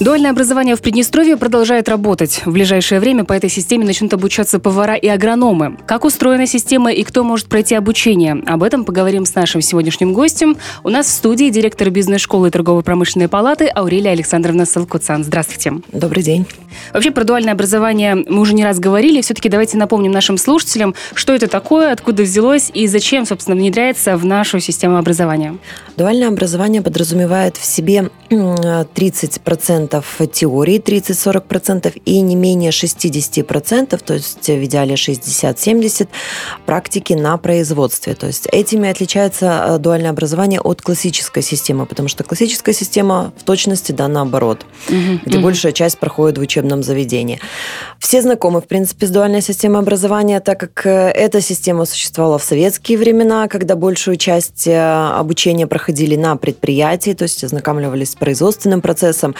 Дуальное образование в Приднестровье продолжает работать. В ближайшее время по этой системе начнут обучаться повара и агрономы. Как устроена система и кто может пройти обучение? Об этом поговорим с нашим сегодняшним гостем. У нас в студии директор бизнес-школы торгово-промышленной палаты Аурелия Александровна Салкуцан. Здравствуйте. Добрый день. Вообще про дуальное образование мы уже не раз говорили. Все-таки давайте напомним нашим слушателям, что это такое, откуда взялось и зачем, собственно, внедряется в нашу систему образования. Дуальное образование подразумевает в себе 30% 30% теории, 30-40% и не менее 60%, то есть в идеале 60-70% практики на производстве. То есть этими отличается э, дуальное образование от классической системы, потому что классическая система в точности да наоборот, угу, где угу. большая часть проходит в учебном заведении. Все знакомы, в принципе, с дуальной системой образования, так как э, эта система существовала в советские времена, когда большую часть э, обучения проходили на предприятии, то есть ознакомливались с производственным процессом.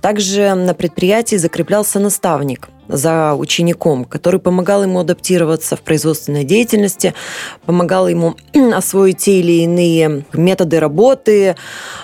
Также на предприятии закреплялся наставник за учеником, который помогал ему адаптироваться в производственной деятельности, помогал ему освоить те или иные методы работы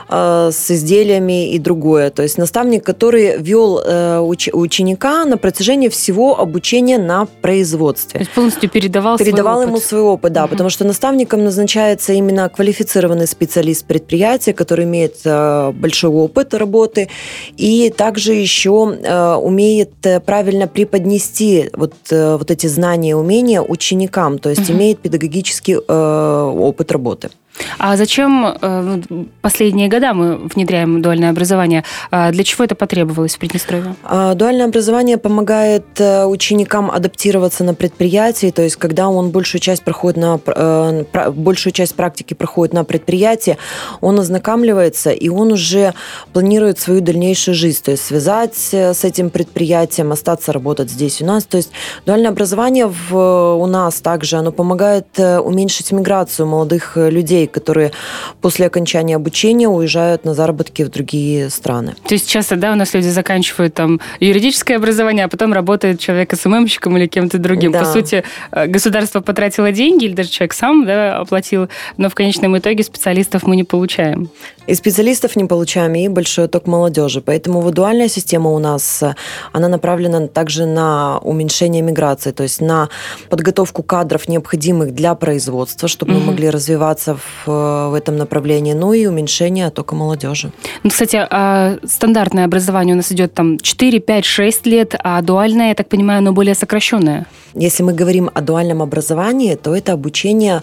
э, с изделиями и другое. То есть наставник, который вел э, уч- ученика на протяжении всего обучения на производстве. То есть полностью передавал, передавал свой ему опыт. свой опыт, да, угу. потому что наставником назначается именно квалифицированный специалист предприятия, который имеет э, большой опыт работы и также еще э, умеет э, правильно преподнести вот, э, вот эти знания и умения ученикам, то есть угу. имеет педагогический э, опыт работы. А зачем э, последние года мы внедряем дуальное образование? А для чего это потребовалось в Приднестровье? А, дуальное образование помогает э, ученикам адаптироваться на предприятии, то есть когда он большую часть проходит на э, большую часть практики проходит на предприятии, он ознакомливается и он уже планирует свою дальнейшую жизнь, то есть связать с этим предприятием, остаться работать здесь у нас. То есть дуальное образование в, у нас также оно помогает уменьшить миграцию молодых людей, которые после окончания обучения уезжают на заработки в другие страны. То есть часто, да, у нас люди заканчивают там юридическое образование, а потом работает человек СММщиком или кем-то другим. Да. По сути, э, государство потратило деньги, или даже человек сам да, оплатил, но в конечном итоге специалистов мы не получаем. И специалистов не получаем, и большой отток молодежи. Поэтому вот дуальная система у нас, э, она направлена также на уменьшение миграции, то есть на подготовку кадров, необходимых для производства, чтобы угу. мы могли развиваться в в этом направлении, ну и уменьшение оттока молодежи. Ну, кстати, а стандартное образование у нас идет там 4, 5, 6 лет, а дуальное, я так понимаю, оно более сокращенное. Если мы говорим о дуальном образовании, то это обучение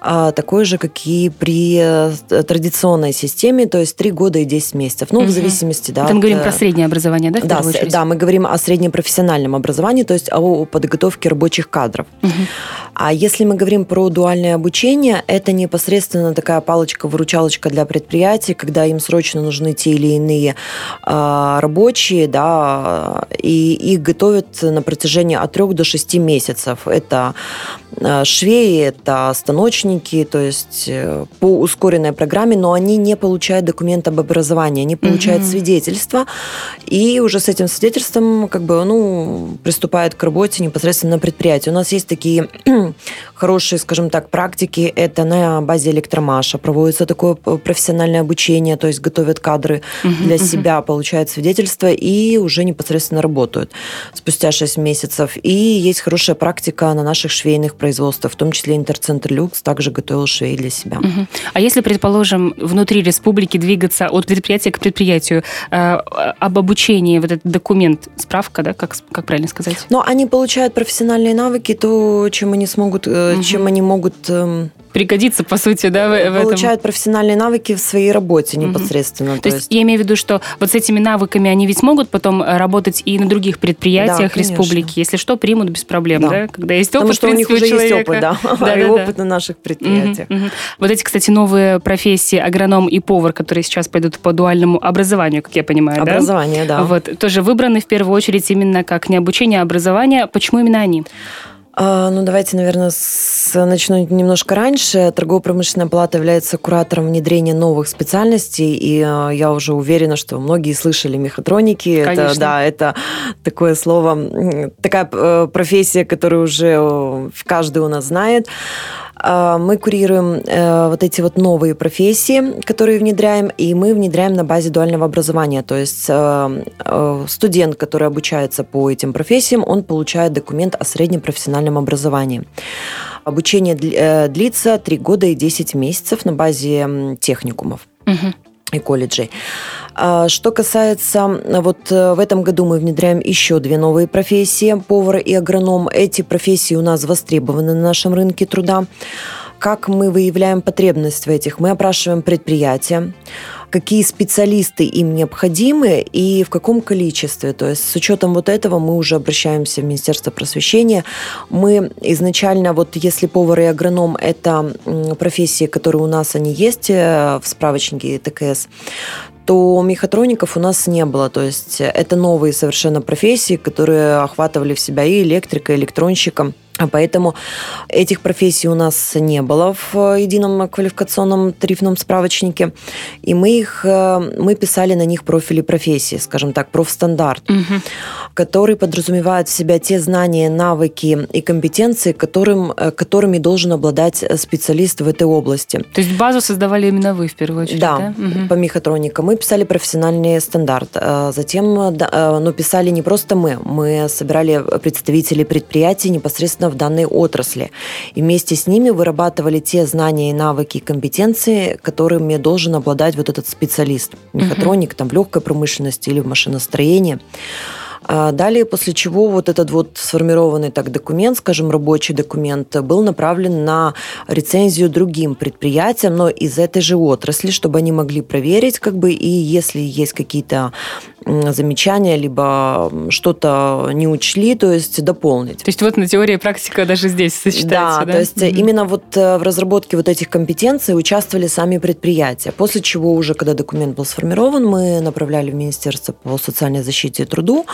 а, такое же, как и при э, традиционной системе, то есть 3 года и 10 месяцев. Ну, угу. в зависимости, да. Это мы говорим про среднее образование, да, да, с, да, мы говорим о среднепрофессиональном образовании, то есть о подготовке рабочих кадров. Угу. А если мы говорим про дуальное обучение, это непосредственно такая палочка-выручалочка для предприятий, когда им срочно нужны те или иные э, рабочие, да, и их готовят на протяжении от 3 до 6 месяцев. Это э, швеи, это станочники, то есть э, по ускоренной программе, но они не получают документ об образовании, они получают угу. свидетельство, и уже с этим свидетельством как бы, ну, приступают к работе непосредственно на предприятии. У нас есть такие хорошие, скажем так, практики. Это на базе электромаша проводится такое профессиональное обучение, то есть готовят кадры для себя, получают свидетельство и уже непосредственно работают спустя 6 месяцев. И есть хорошая практика на наших швейных производствах, в том числе Интерцентр Люкс также готовил швей для себя. А если, предположим, внутри республики двигаться от предприятия к предприятию, э, об обучении, вот этот документ, справка, да, как, как правильно сказать? Но они получают профессиональные навыки, то, чем они смогут, угу. чем они могут эм, пригодится, по сути, да, в, в Получают этом. профессиональные навыки в своей работе непосредственно. Угу. То, то есть, я имею в виду, что вот с этими навыками они ведь смогут потом э, работать и на других предприятиях да, республики. Если что, примут без проблем, да? да? Когда есть опыт, Потому что у них уже есть опыт, да, да и да, опыт да. на наших предприятиях. Угу, угу. Вот эти, кстати, новые профессии, агроном и повар, которые сейчас пойдут по дуальному образованию, как я понимаю, Образование, да? да. Вот, тоже выбраны в первую очередь именно как не обучение, а образование. Почему именно они? А, ну, давайте, наверное, с... начну немножко раньше. Торгово-промышленная палата является куратором внедрения новых специальностей, и а, я уже уверена, что многие слышали мехатроники. Конечно. Это, да, это такое слово, такая э, профессия, которую уже э, каждый у нас знает. А, мы курируем э, вот эти вот новые профессии, которые внедряем, и мы внедряем на базе дуального образования. То есть э, э, студент, который обучается по этим профессиям, он получает документ о среднем профессиональном образовании. Обучение длится 3 года и 10 месяцев на базе техникумов. Угу и колледжей. А, что касается, вот э, в этом году мы внедряем еще две новые профессии, повар и агроном. Эти профессии у нас востребованы на нашем рынке труда. Как мы выявляем потребность в этих? Мы опрашиваем предприятия, какие специалисты им необходимы и в каком количестве. То есть с учетом вот этого мы уже обращаемся в Министерство просвещения. Мы изначально, вот если повар и агроном – это профессии, которые у нас они есть э, в справочнике ТКС, то мехатроников у нас не было. То есть это новые совершенно профессии, которые охватывали в себя и электрика, и электронщика – поэтому этих профессий у нас не было в едином квалификационном тарифном справочнике. И мы их э, мы писали на них профили профессии, скажем так, профстандарт, угу. который подразумевает в себя те знания, навыки и компетенции, которым, э, которыми должен обладать специалист в этой области. То есть базу создавали именно вы в первую очередь? Да, да? Угу. по мехатронике. Мы писали профессиональный стандарт. Э, затем, но писали не просто мы, мы собирали представителей предприятий непосредственно в данной отрасли. И вместе с ними вырабатывали те знания и навыки и компетенции, которыми должен обладать вот этот специалист, мехатроник, там, в легкой промышленности или в машиностроении. А далее, после чего вот этот вот сформированный так документ, скажем, рабочий документ, был направлен на рецензию другим предприятиям, но из этой же отрасли, чтобы они могли проверить, как бы, и если есть какие-то замечания, либо что-то не учли, то есть дополнить. То есть вот на теории и практика даже здесь сочетается, да? Да, то есть mm-hmm. именно вот э, в разработке вот этих компетенций участвовали сами предприятия. После чего уже, когда документ был сформирован, мы направляли в Министерство по социальной защите и труду,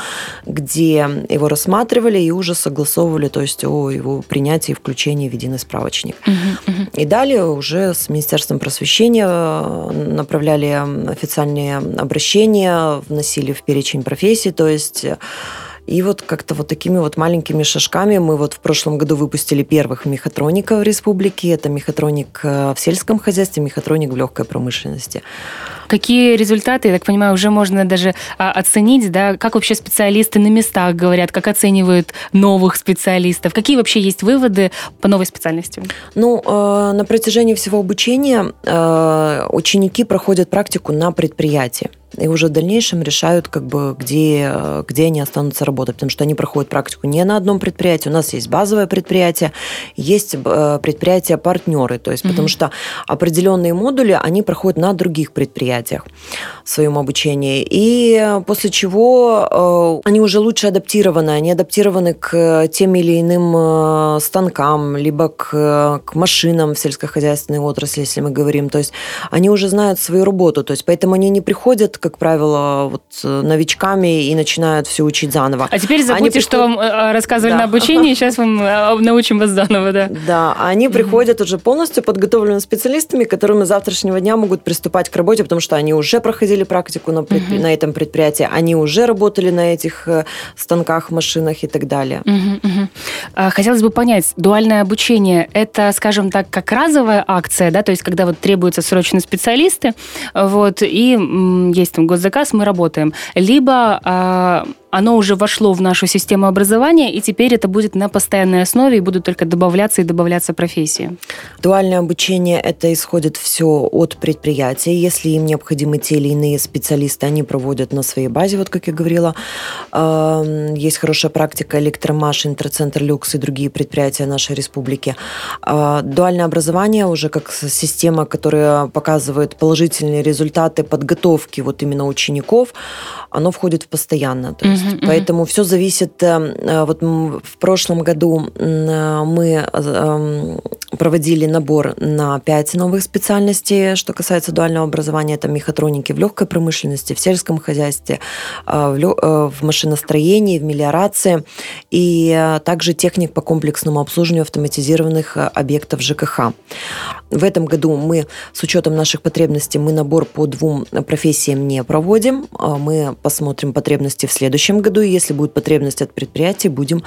где его рассматривали и уже согласовывали, то есть о его принятии и включении в единый справочник. Mm-hmm. И далее уже с Министерством просвещения э, направляли официальные обращения, вносили включили в перечень профессий, то есть э, и вот как-то вот такими вот маленькими шажками мы вот в прошлом году выпустили первых мехатроников в республике. Это мехатроник э, в сельском хозяйстве, мехатроник в легкой промышленности. Какие результаты, я так понимаю, уже можно даже а, оценить, да, как вообще специалисты на местах говорят, как оценивают новых специалистов, какие вообще есть выводы по новой специальности? Ну, э, на протяжении всего обучения ученики проходят практику на предприятии и уже в дальнейшем решают, как бы, где, где они останутся работать, потому что они проходят практику не на одном предприятии. У нас есть базовое предприятие, есть э, предприятия-партнеры, то есть, угу. потому что определенные модули они проходят на других предприятиях в своем обучении. И после чего э, они уже лучше адаптированы, они адаптированы к тем или иным э, станкам, либо к, к машинам в сельскохозяйственной отрасли, если мы говорим. То есть они уже знают свою работу, то есть поэтому они не приходят как правило, вот э, новичками и начинают все учить заново. А теперь забудьте, приходят... что вам э, рассказывали да. на обучении, сейчас вам э, научим вас заново, да. Да, они приходят уже полностью подготовленными специалистами, которыми завтрашнего дня могут приступать к работе, потому что они уже проходили практику на, предпри... на этом предприятии, они уже работали на этих станках, машинах и так далее. А, хотелось бы понять, дуальное обучение – это, скажем так, как разовая акция, да, то есть когда вот требуются срочно специалисты, вот, и есть там госзаказ, мы работаем. Либо а, оно уже вошло в нашу систему образования, и теперь это будет на постоянной основе, и будут только добавляться и добавляться профессии. Дуальное обучение – это исходит все от предприятия. Если им необходимы те или иные специалисты, они проводят на своей базе, вот как я говорила. Есть хорошая практика Электромаш, Интерцентр Люкс и другие предприятия нашей республики. А, дуальное образование уже как система, которая показывает положительные результаты подготовки вот именно учеников, оно входит в постоянно. То есть есть, поэтому все зависит. Вот в прошлом году мы проводили набор на 5 новых специальностей, что касается дуального образования. Это мехатроники в легкой промышленности, в сельском хозяйстве, в машиностроении, в мелиорации и также техник по комплексному обслуживанию автоматизированных объектов ЖКХ. В этом году мы, с учетом наших потребностей, мы набор по двум профессиям не проводим. Мы посмотрим потребности в следующем году. И если будет потребность от предприятий, будем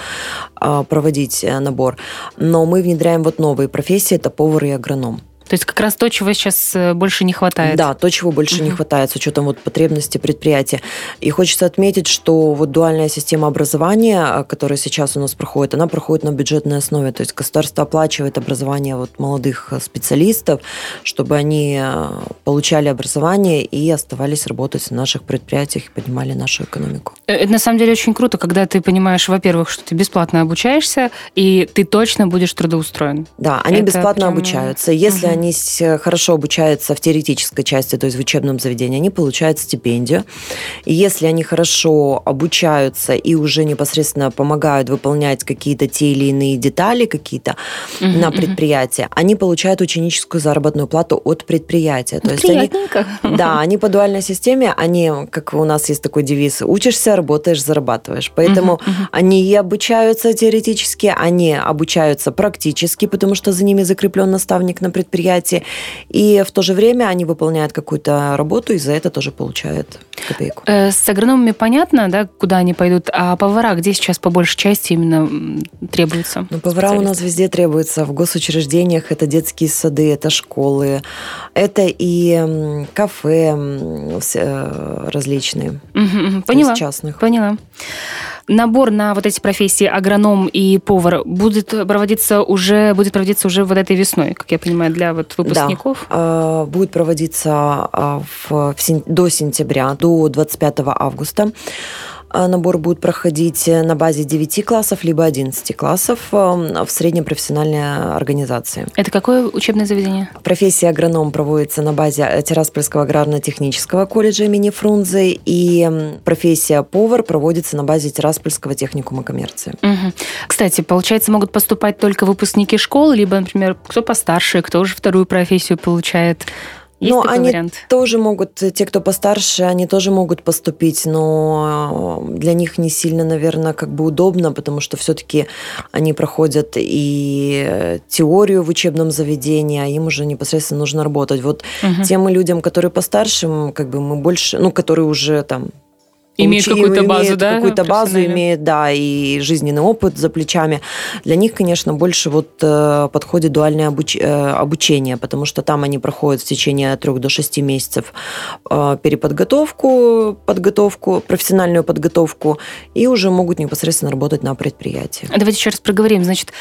а, проводить э, набор. Но мы внедряем вот новые профессии, это повар и агроном. То есть как раз то, чего сейчас э, больше не хватает. Да, то, чего больше угу. не хватает с учетом вот потребностей предприятия. И хочется отметить, что вот дуальная система образования, э, которая сейчас у нас проходит, она проходит на бюджетной основе. То есть государство оплачивает образование вот молодых э, специалистов, чтобы они получали образование и оставались работать в наших предприятиях и поднимали нашу экономику. Это на самом деле очень круто, когда ты понимаешь, во-первых, что ты бесплатно обучаешься, и ты точно будешь трудоустроен. Да, они Это бесплатно прям... обучаются. Если угу они хорошо обучаются в теоретической части, то есть в учебном заведении, они получают стипендию. И если они хорошо обучаются и уже непосредственно помогают выполнять какие-то те или иные детали какие-то mm-hmm, на предприятии, mm-hmm. они получают ученическую заработную плату от предприятия. То есть они, да, они по дуальной системе, они, как у нас есть такой девиз, учишься, работаешь, зарабатываешь. Поэтому mm-hmm, mm-hmm. они и обучаются теоретически, они обучаются практически, потому что за ними закреплен наставник на предприятии предприятии, и в то же время они выполняют какую-то работу, и за это тоже получают копейку. Э, с агрономами понятно, да, куда они пойдут, а повара где сейчас по большей части именно требуются? Ну, повара у нас везде требуются. В госучреждениях это детские сады, это школы, это и кафе э, различные. Угу, поняла. частных. Поняла. Набор на вот эти профессии агроном и повар будет проводиться уже будет проводиться уже вот этой весной, как я понимаю, для вот выпускников. Да, будет проводиться а, в, в, до сентября, до 25 августа. А, набор будет проходить на базе 9 классов, либо 11 классов в средней профессиональной организации. Это какое учебное заведение? Профессия агроном проводится на базе Тираспольского аграрно-технического колледжа имени Фрунзе, и профессия повар проводится на базе Тираспольского техникума коммерции. Угу. Кстати, получается, могут поступать только выпускники школы, либо, например, кто постарше, кто уже вторую профессию получает? Есть но они вариант? тоже могут, те, кто постарше, они тоже могут поступить, но для них не сильно, наверное, как бы удобно, потому что все-таки они проходят и теорию в учебном заведении, а им уже непосредственно нужно работать. Вот угу. тем людям, которые постарше, как бы мы больше, ну, которые уже там Имеет какую-то базу, да? Какую-то базу имеет, да, и жизненный опыт за плечами. Для них, конечно, больше вот э, подходит дуальное обуч... Э, обучение, потому что там они проходят в течение от 3 до 6 месяцев э, переподготовку, подготовку, профессиональную подготовку, и уже могут непосредственно работать на предприятии. Давайте еще раз проговорим. Значит,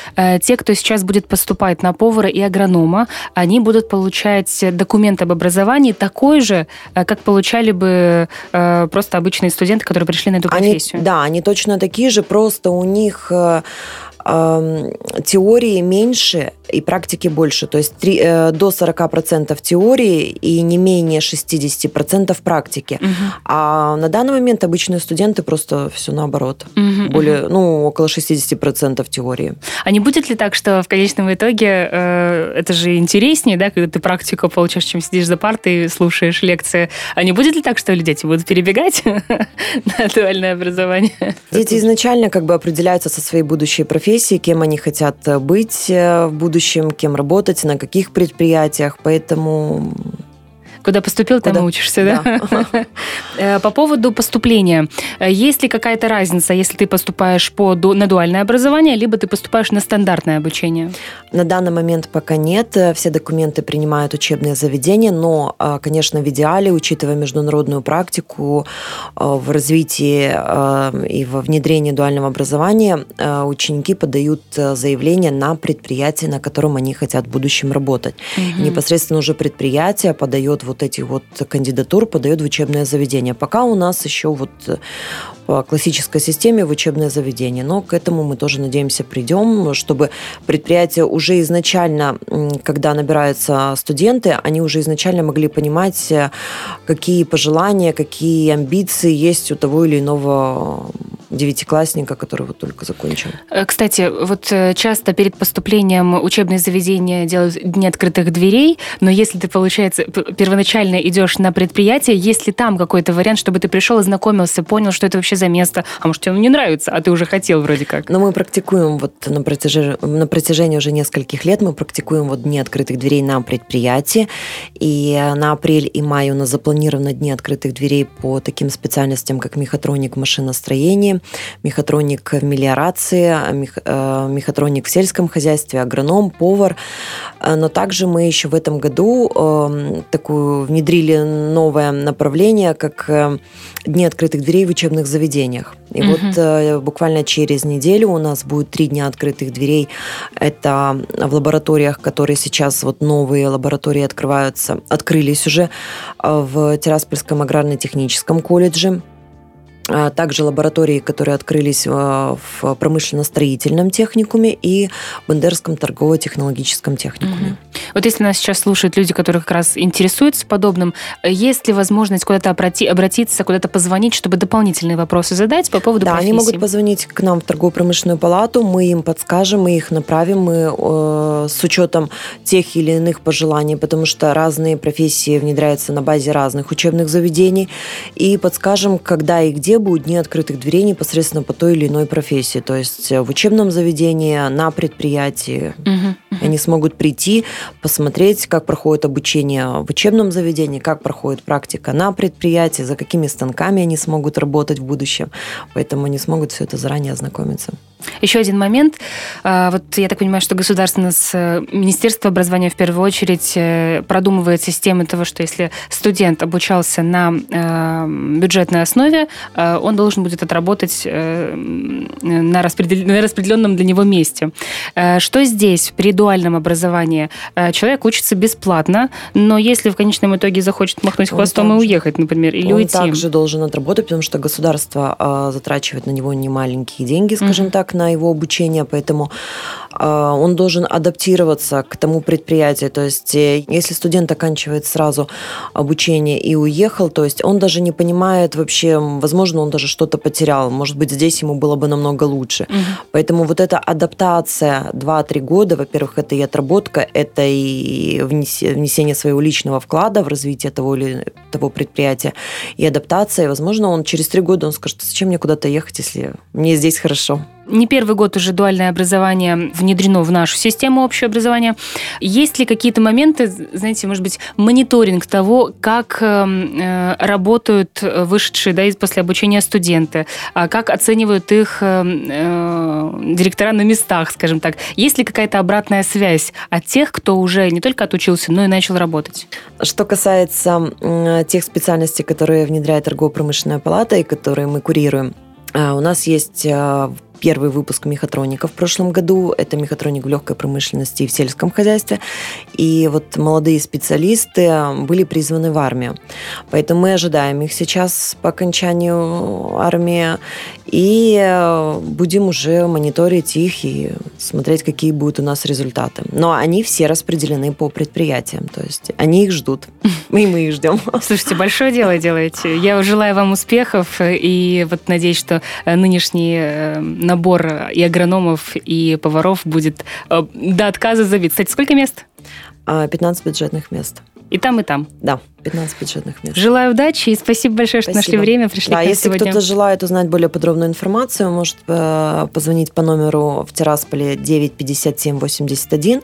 те, кто сейчас будет поступать на повара и агронома, они будут получать документ об образовании такой же, как получали бы просто обычные студенты студенты, которые пришли на эту профессию. Они, да, они точно такие же, просто у них э, теории меньше и практики больше. То есть 3, э, до 40% теории и не менее 60% практики. Угу. А на данный момент обычные студенты просто все наоборот. Угу, Более, угу. ну, около 60% теории. А не будет ли так, что в конечном итоге э, это же интереснее, да, когда ты практику получаешь, чем сидишь за партой и слушаешь лекции. А не будет ли так, что дети будут перебегать на дуальное образование? Дети изначально как бы определяются со своей будущей профессией профессии, кем они хотят быть э, в будущем, кем работать, на каких предприятиях. Поэтому Куда поступил, там Куда? и учишься, да? да. Э, по поводу поступления. Э, есть ли какая-то разница, если ты поступаешь по, на дуальное образование, либо ты поступаешь на стандартное обучение? На данный момент пока нет. Э, все документы принимают учебные заведения, но, конечно, в идеале, учитывая международную практику в развитии и во внедрении дуального образования, ученики подают заявление на предприятие, на котором они хотят в будущем работать. Угу. Непосредственно уже предприятие подает вот вот эти вот кандидатур подает в учебное заведение. Пока у нас еще вот э, по классической системе в учебное заведение. Но к этому мы тоже, надеемся, придем, чтобы предприятия уже изначально, когда набираются студенты, они уже изначально могли понимать, э, какие пожелания, какие амбиции есть у того или иного девятиклассника, который вот только закончил. Э, кстати, вот э, часто перед поступлением учебные заведения делают дни открытых дверей, но если ты, получается, первоначально идешь на предприятие, есть ли там какой-то вариант, чтобы ты пришел, ознакомился, понял, что это вообще за место, а может, тебе не нравится, а ты уже хотел вроде как? Но мы практикуем вот на протяжении, на протяжении уже нескольких лет, мы практикуем вот дни открытых дверей на предприятии, и на апрель и май у нас запланированы дни открытых дверей по таким специальностям, как мехатроник, машиностроение, мехатроник в мелиорации, э, мехатроник в сельском хозяйстве, агроном, повар. Э, но также мы еще в этом году эм, такую внедрили новое направление, как э, дни открытых дверей в учебных заведениях. И угу. вот буквально через неделю у нас будет три дня открытых дверей. Это в лабораториях, которые сейчас вот новые лаборатории открываются, открылись уже в Тираспольском аграрно-техническом колледже. А также лаборатории, которые открылись а, в промышленно-строительном техникуме и Бендерском торгово-технологическом техникуме. Угу. Вот если нас сейчас слушают люди, которые как раз интересуются подобным, есть ли возможность куда-то обратиться, куда-то позвонить, чтобы дополнительные вопросы задать по поводу да, профессии? они могут позвонить к нам в торгово-промышленную палату, мы им подскажем, мы их направим, мы э, с учетом тех или иных пожеланий, потому что разные профессии внедряются на базе разных учебных заведений, и подскажем, когда и где будут дни открытых дверей непосредственно по той или иной профессии, то есть в учебном заведении, на предприятии. Угу. Они смогут прийти, посмотреть, как проходит обучение в учебном заведении, как проходит практика на предприятии, за какими станками они смогут работать в будущем. Поэтому они смогут все это заранее ознакомиться. Еще один момент. А, вот я так понимаю, что государственное э, Министерство образования в первую очередь э, продумывает систему того, что если студент обучался на э, бюджетной основе, он должен будет отработать на распределенном для него месте. Что здесь при дуальном образовании? Человек учится бесплатно, но если в конечном итоге захочет махнуть хвостом и уехать, например, или он уйти... Он также должен отработать, потому что государство затрачивает на него немаленькие деньги, скажем mm-hmm. так, на его обучение, поэтому а, он должен адаптироваться к тому предприятию. То есть, э, если студент оканчивает сразу обучение и уехал, то есть он даже не понимает вообще, возможно, он даже что-то потерял. Может быть, здесь ему было бы намного лучше. Угу. Поэтому вот эта адаптация 2-3 года, во-первых, это и отработка, это и внесение своего личного вклада в развитие того или того предприятия, и адаптация. И, возможно, он через 3 года он скажет, зачем мне куда-то ехать, если мне здесь хорошо. Не первый год уже дуальное образование внедрено в нашу систему общего образования. Есть ли какие-то моменты, знаете, может быть, мониторинг того, как эм, э, работают вышедшие да, после обучения студенты, а как оценивают их э, э, директора на местах, скажем так? Есть ли какая-то обратная связь от тех, кто уже не только отучился, но и начал работать? Что касается э, тех специальностей, которые внедряет торгово-промышленная палата и которые мы курируем, э, у нас есть э, первый выпуск мехатроника в прошлом году. Это мехатроник в легкой промышленности и в сельском хозяйстве. И вот молодые специалисты были призваны в армию. Поэтому мы ожидаем их сейчас по окончанию армии и э, будем уже мониторить их и смотреть, какие будут у нас результаты. Но они все распределены по предприятиям, то есть они их ждут, и мы их ждем. Слушайте, большое дело делаете. Я желаю вам успехов и вот надеюсь, что нынешний э, набор и агрономов, и поваров будет э, до отказа забит. Кстати, сколько мест? 15 а, бюджетных мест. И там, и там. Да, 15 бюджетных мест. Желаю удачи и спасибо большое, что спасибо. нашли время, пришли да, к нам если сегодня. кто-то желает узнать более подробную информацию, может э, позвонить по номеру в Тирасполе 957 81,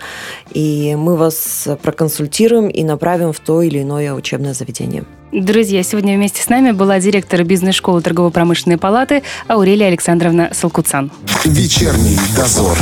и мы вас проконсультируем и направим в то или иное учебное заведение. Друзья, сегодня вместе с нами была директор бизнес-школы торгово-промышленной палаты Аурелия Александровна Салкуцан. Вечерний дозор.